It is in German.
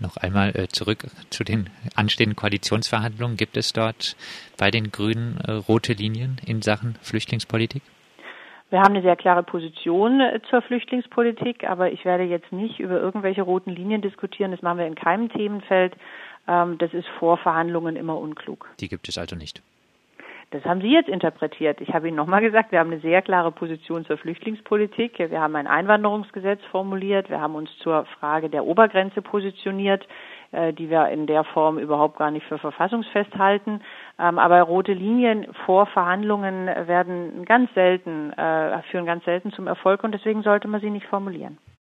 Noch einmal äh, zurück zu den anstehenden Koalitionsverhandlungen. Gibt es dort bei den Grünen äh, rote Linien in Sachen Flüchtlingspolitik? Wir haben eine sehr klare Position äh, zur Flüchtlingspolitik, aber ich werde jetzt nicht über irgendwelche roten Linien diskutieren. Das machen wir in keinem Themenfeld. Ähm, das ist vor Verhandlungen immer unklug. Die gibt es also nicht. Das haben Sie jetzt interpretiert. Ich habe Ihnen nochmal gesagt, wir haben eine sehr klare Position zur Flüchtlingspolitik. Wir haben ein Einwanderungsgesetz formuliert. Wir haben uns zur Frage der Obergrenze positioniert, äh, die wir in der Form überhaupt gar nicht für verfassungsfest halten. Ähm, aber rote Linien vor Verhandlungen werden ganz selten, äh, führen ganz selten zum Erfolg und deswegen sollte man sie nicht formulieren.